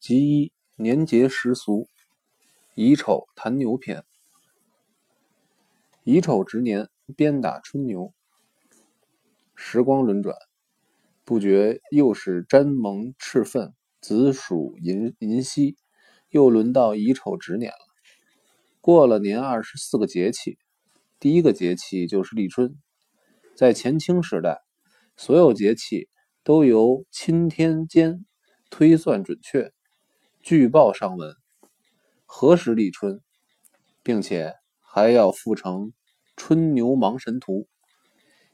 集一年节时俗，乙丑谈牛篇。乙丑值年，鞭打春牛。时光轮转，不觉又是沾蒙赤愤，子鼠寅寅夕，又轮到乙丑值年了。过了年二十四个节气，第一个节气就是立春。在前清时代，所有节气都由钦天监推算准确。据报上文，何时立春，并且还要附成春牛芒神图。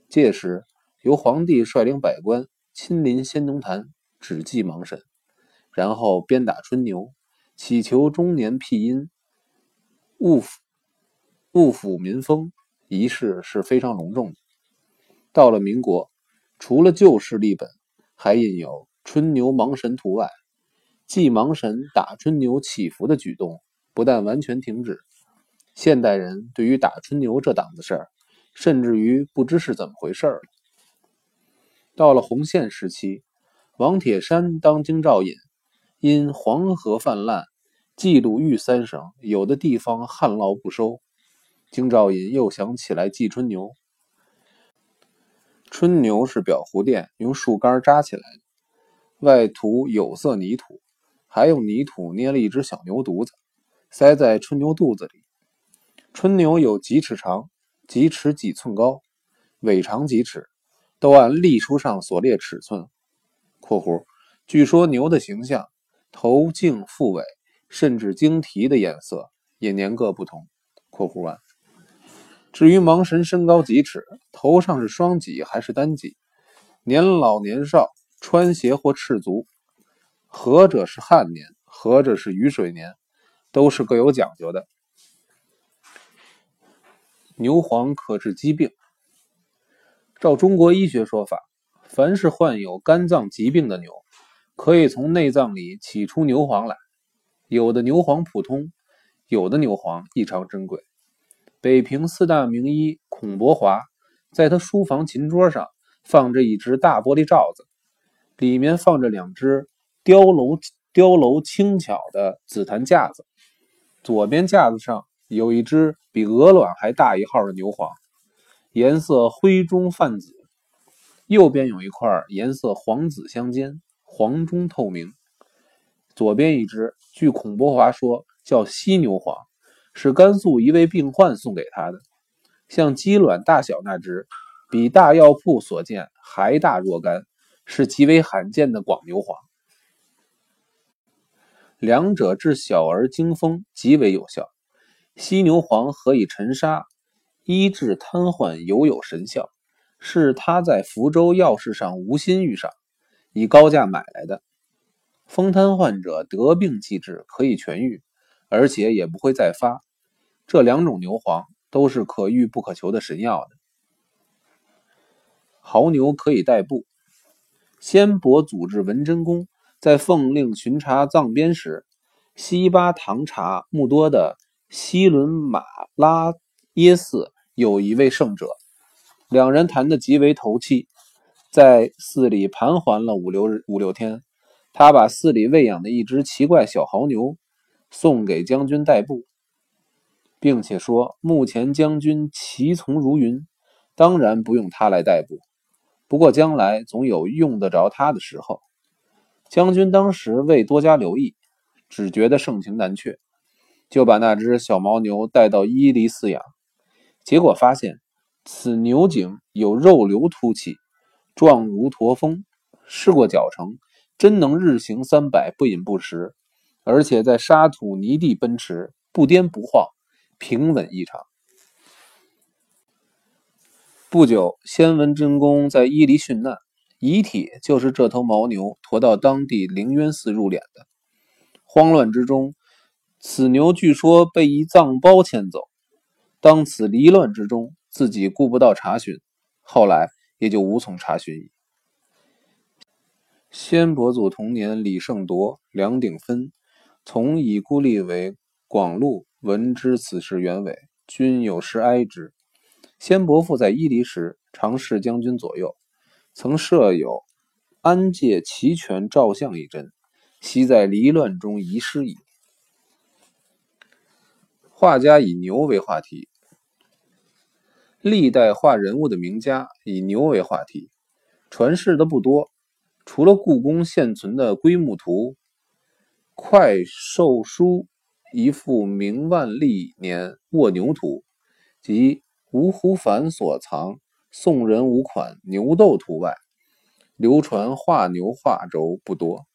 届时，由皇帝率领百官亲临先农坛，指祭芒神，然后鞭打春牛，祈求终年辟阴、物物抚民风。仪式是非常隆重的。到了民国，除了旧式立本还印有春牛芒神图外，祭芒神、打春牛祈福的举动不但完全停止，现代人对于打春牛这档子事儿，甚至于不知是怎么回事了。到了洪宪时期，王铁山当京兆尹，因黄河泛滥，记录豫三省有的地方旱涝不收，京兆尹又想起来祭春牛。春牛是裱糊店用树干扎起来的，外涂有色泥土。还用泥土捏了一只小牛犊子，塞在春牛肚子里。春牛有几尺长，几尺几寸高，尾长几尺，都按历书上所列尺寸（括弧）。据说牛的形象、头颈腹尾，甚至经蹄的颜色也年各不同（括弧完）。至于盲神身高几尺，头上是双脊还是单脊，年老年少，穿鞋或赤足。何者是旱年，何者是雨水年，都是各有讲究的。牛黄可治疾病。照中国医学说法，凡是患有肝脏疾病的牛，可以从内脏里取出牛黄来。有的牛黄普通，有的牛黄异常珍贵。北平四大名医孔伯华，在他书房琴桌上放着一只大玻璃罩子，里面放着两只。雕镂雕镂轻巧的紫檀架子，左边架子上有一只比鹅卵还大一号的牛黄，颜色灰中泛紫；右边有一块颜色黄紫相间，黄中透明。左边一只，据孔伯华说叫犀牛黄，是甘肃一位病患送给他的，像鸡卵大小那只，比大药铺所见还大若干，是极为罕见的广牛黄。两者治小儿惊风极为有效，犀牛黄何以沉沙，医治瘫痪尤有神效。是他在福州药市上无心遇上，以高价买来的。风瘫患者得病即治，可以痊愈，而且也不会再发。这两种牛黄都是可遇不可求的神药的。牦牛可以代步。先伯祖制文贞公。在奉令巡查藏边时，西巴唐察木多的西伦马拉耶寺有一位圣者，两人谈得极为投契，在寺里盘桓了五六日五六天。他把寺里喂养的一只奇怪小牦牛送给将军代步，并且说：“目前将军骑从如云，当然不用他来代步，不过将来总有用得着他的时候。”将军当时未多加留意，只觉得盛情难却，就把那只小牦牛带到伊犁饲养。结果发现，此牛颈有肉瘤凸起，状如驼峰。试过脚程，真能日行三百，不饮不食，而且在沙土泥地奔驰，不颠不晃，平稳异常。不久，先文真公在伊犁殉难。遗体就是这头牦牛驮到当地灵渊寺入殓的。慌乱之中，此牛据说被一藏包牵走。当此离乱之中，自己顾不到查询，后来也就无从查询矣。先伯祖同年，李胜铎、梁鼎芬从已故立为广禄，闻知此事原委，均有失哀之。先伯父在伊犁时，常侍将军左右。曾设有安界齐全照相一针，悉在离乱中遗失矣。画家以牛为话题，历代画人物的名家以牛为话题，传世的不多，除了故宫现存的龟木图、快寿书一幅明万历年卧牛图及吴湖凡所藏宋人五款牛斗图外，流传画牛画轴不多。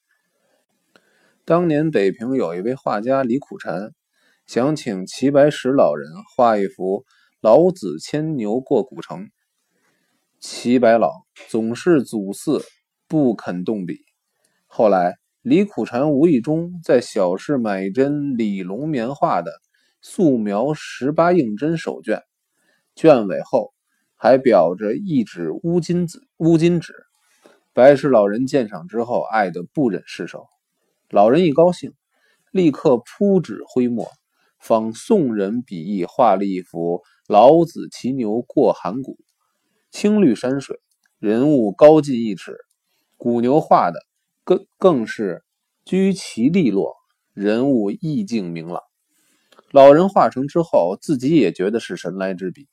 当年北平有一位画家李苦禅。想请齐白石老人画一幅老子牵牛过古城，齐白老总是阻嗣，不肯动笔。后来李苦禅无意中在小市买一针李龙棉画的素描十八应真手卷，卷尾后还裱着一纸乌金子乌金纸。白石老人鉴赏之后，爱得不忍释手。老人一高兴，立刻铺纸挥墨。仿宋人笔意画了一幅老子骑牛过函谷，青绿山水，人物高近一尺，古牛画的更更是居奇利落，人物意境明朗。老人画成之后，自己也觉得是神来之笔。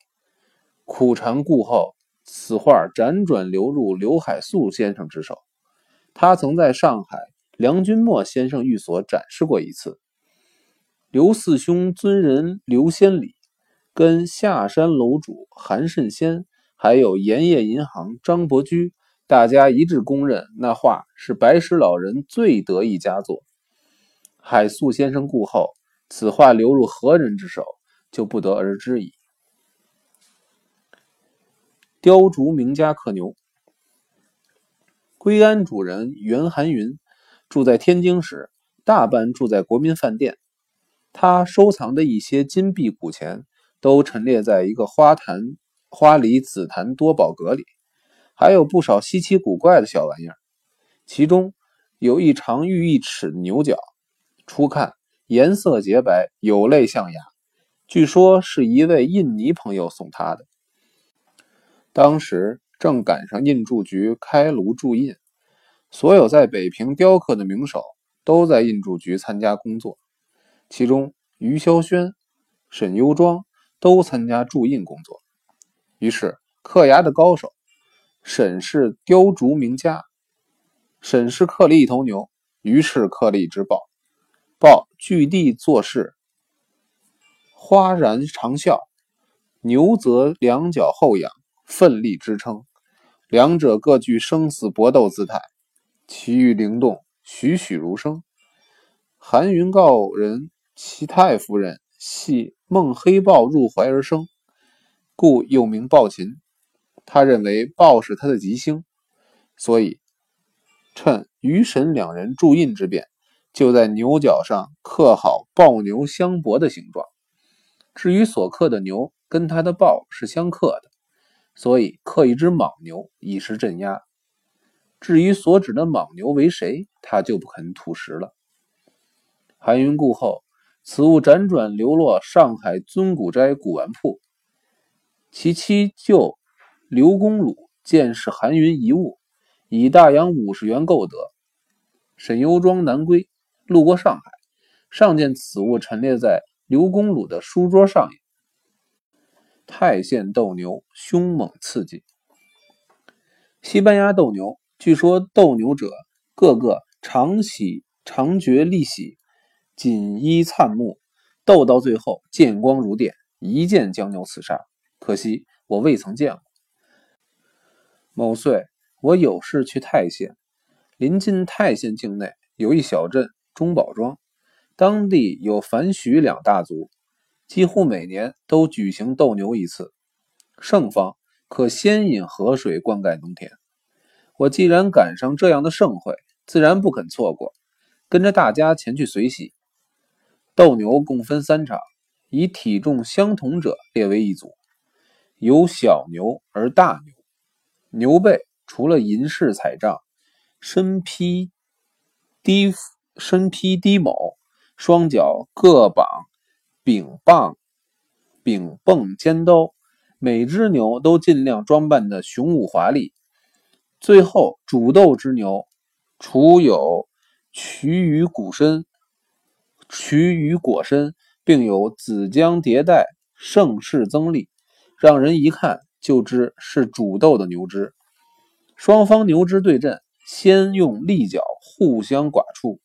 苦禅故后，此画辗转流入刘海粟先生之手，他曾在上海梁君墨先生寓所展示过一次。刘四兄尊人刘先礼，跟下山楼主韩慎先，还有盐业银行张伯驹，大家一致公认那画是白石老人最得意佳作。海粟先生故后，此画流入何人之手，就不得而知矣。雕竹名家刻牛，归安主人袁寒云住在天津时，大半住在国民饭店。他收藏的一些金币古钱都陈列在一个花坛花梨紫檀多宝阁里，还有不少稀奇古怪的小玩意儿。其中有一长逾一尺的牛角，初看颜色洁白，有泪象牙，据说是一位印尼朋友送他的。当时正赶上印铸局开炉铸印，所有在北平雕刻的名手都在印铸局参加工作。其中，余潇轩、沈攸庄都参加铸印工作。于是，刻牙的高手沈氏雕竹名家，沈氏刻了一头牛，于是刻了一只豹。豹据地做事，花然长啸；牛则两脚后仰，奋力支撑。两者各具生死搏斗姿态，其余灵动，栩栩如生。韩云告人。其太夫人系梦黑豹入怀而生，故又名豹琴。他认为豹是他的吉星，所以趁于神两人铸印之便，就在牛角上刻好豹牛相搏的形状。至于所刻的牛跟他的豹是相克的，所以刻一只莽牛以示镇压。至于所指的莽牛为谁，他就不肯吐实了。韩云故后。此物辗转流落上海尊古斋古玩铺，其妻舅刘公鲁见是韩云遗物，以大洋五十元购得。沈攸庄南归，路过上海，上见此物陈列在刘公鲁的书桌上。泰县斗牛凶猛刺激。西班牙斗牛，据说斗牛者个个长喜长觉利喜。锦衣灿目，斗到最后剑光如电，一剑将牛刺杀。可惜我未曾见过。某岁，我有事去泰县，临近泰县境内有一小镇中宝庄，当地有樊徐两大族，几乎每年都举行斗牛一次，盛方可先引河水灌溉农田。我既然赶上这样的盛会，自然不肯错过，跟着大家前去随喜。斗牛共分三场，以体重相同者列为一组，由小牛而大牛。牛背除了银饰彩帐，身披低身披低某，双脚各绑柄棒柄泵尖刀，每只牛都尽量装扮的雄武华丽。最后主斗之牛，除有渠于骨身，渠于果身，并有子浆迭代，盛世增利，让人一看就知是煮豆的牛只。双方牛只对阵，先用利角互相剐触，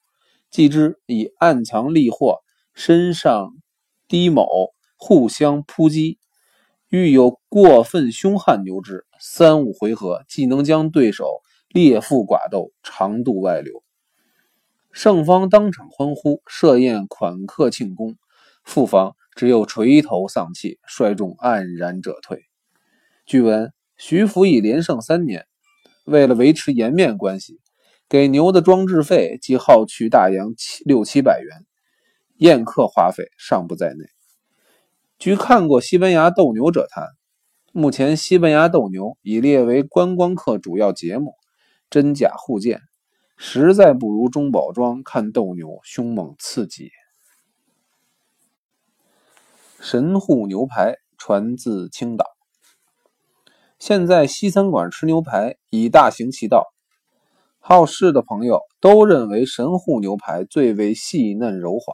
继之以暗藏利货，身上低某，互相扑击。遇有过分凶悍牛只，三五回合即能将对手裂腹寡斗，长度外流。胜方当场欢呼，设宴款客庆功；负方只有垂头丧气，率众黯然者退。据闻徐福已连胜三年。为了维持颜面关系，给牛的装置费即耗去大洋七六七百元，宴客花费尚不在内。据看过西班牙斗牛者谈，目前西班牙斗牛已列为观光客主要节目，真假互鉴，实在不如中宝庄看斗牛凶猛刺激。神户牛排传自青岛。现在西餐馆吃牛排已大行其道，好事的朋友都认为神户牛排最为细嫩柔滑。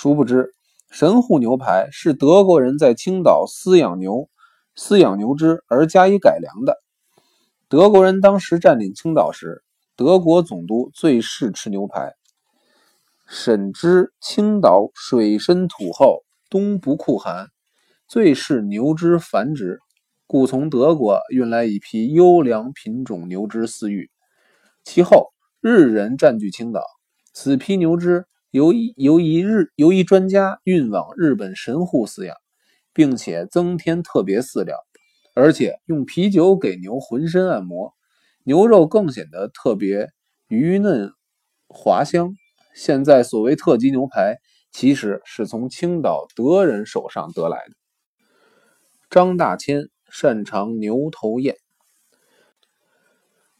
殊不知，神户牛排是德国人在青岛饲养牛、饲养牛只而加以改良的。德国人当时占领青岛时，德国总督最嗜吃牛排。沈知青岛水深土厚，冬不酷寒，最适牛只繁殖。故从德国运来一批优良品种牛只饲育，其后日人占据青岛，此批牛只由由一日由一专家运往日本神户饲养，并且增添特别饲料，而且用啤酒给牛浑身按摩，牛肉更显得特别鱼嫩滑香。现在所谓特级牛排，其实是从青岛德人手上得来的。张大千。擅长牛头宴。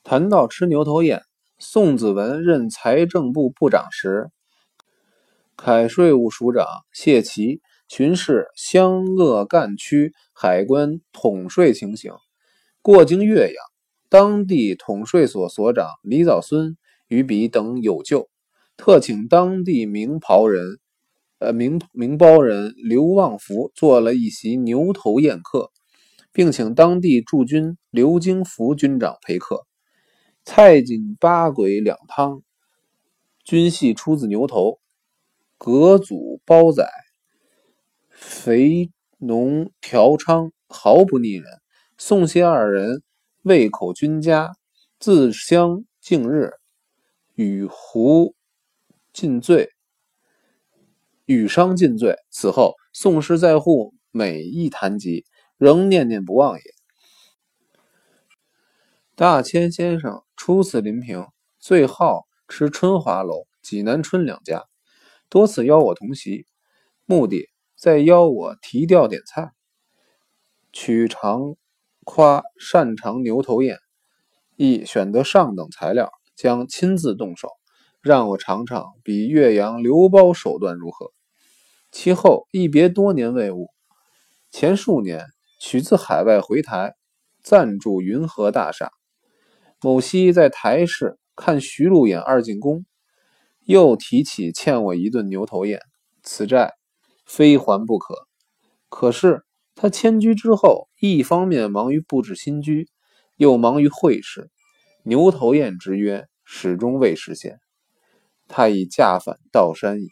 谈到吃牛头宴，宋子文任财政部部长时，凯税务署长谢奇巡视湘鄂赣区海关统税情形。过经岳阳，当地统税所所长李早孙与彼等有救，特请当地名袍人，呃名名包人刘望福做了一席牛头宴客。并请当地驻军刘京福军长陪客，菜锦八鬼两汤，均系出自牛头，隔祖包宰，肥浓调昌，毫不腻人。宋谢二人胃口均佳，自相敬日，与胡尽醉，与商尽醉。此后，宋氏在沪每一谈及。仍念念不忘也。大千先生初次临平，最好吃春华楼、济南春两家，多次邀我同席，目的在邀我提调点菜。取长夸擅长牛头宴，亦选择上等材料，将亲自动手，让我尝尝比岳阳刘包手段如何。其后一别多年未晤，前数年。取自海外回台，暂住云和大厦。某夕在台市看徐璐演二进宫，又提起欠我一顿牛头宴，此债非还不可。可是他迁居之后，一方面忙于布置新居，又忙于会试，牛头宴之约始终未实现。他已驾返道山矣。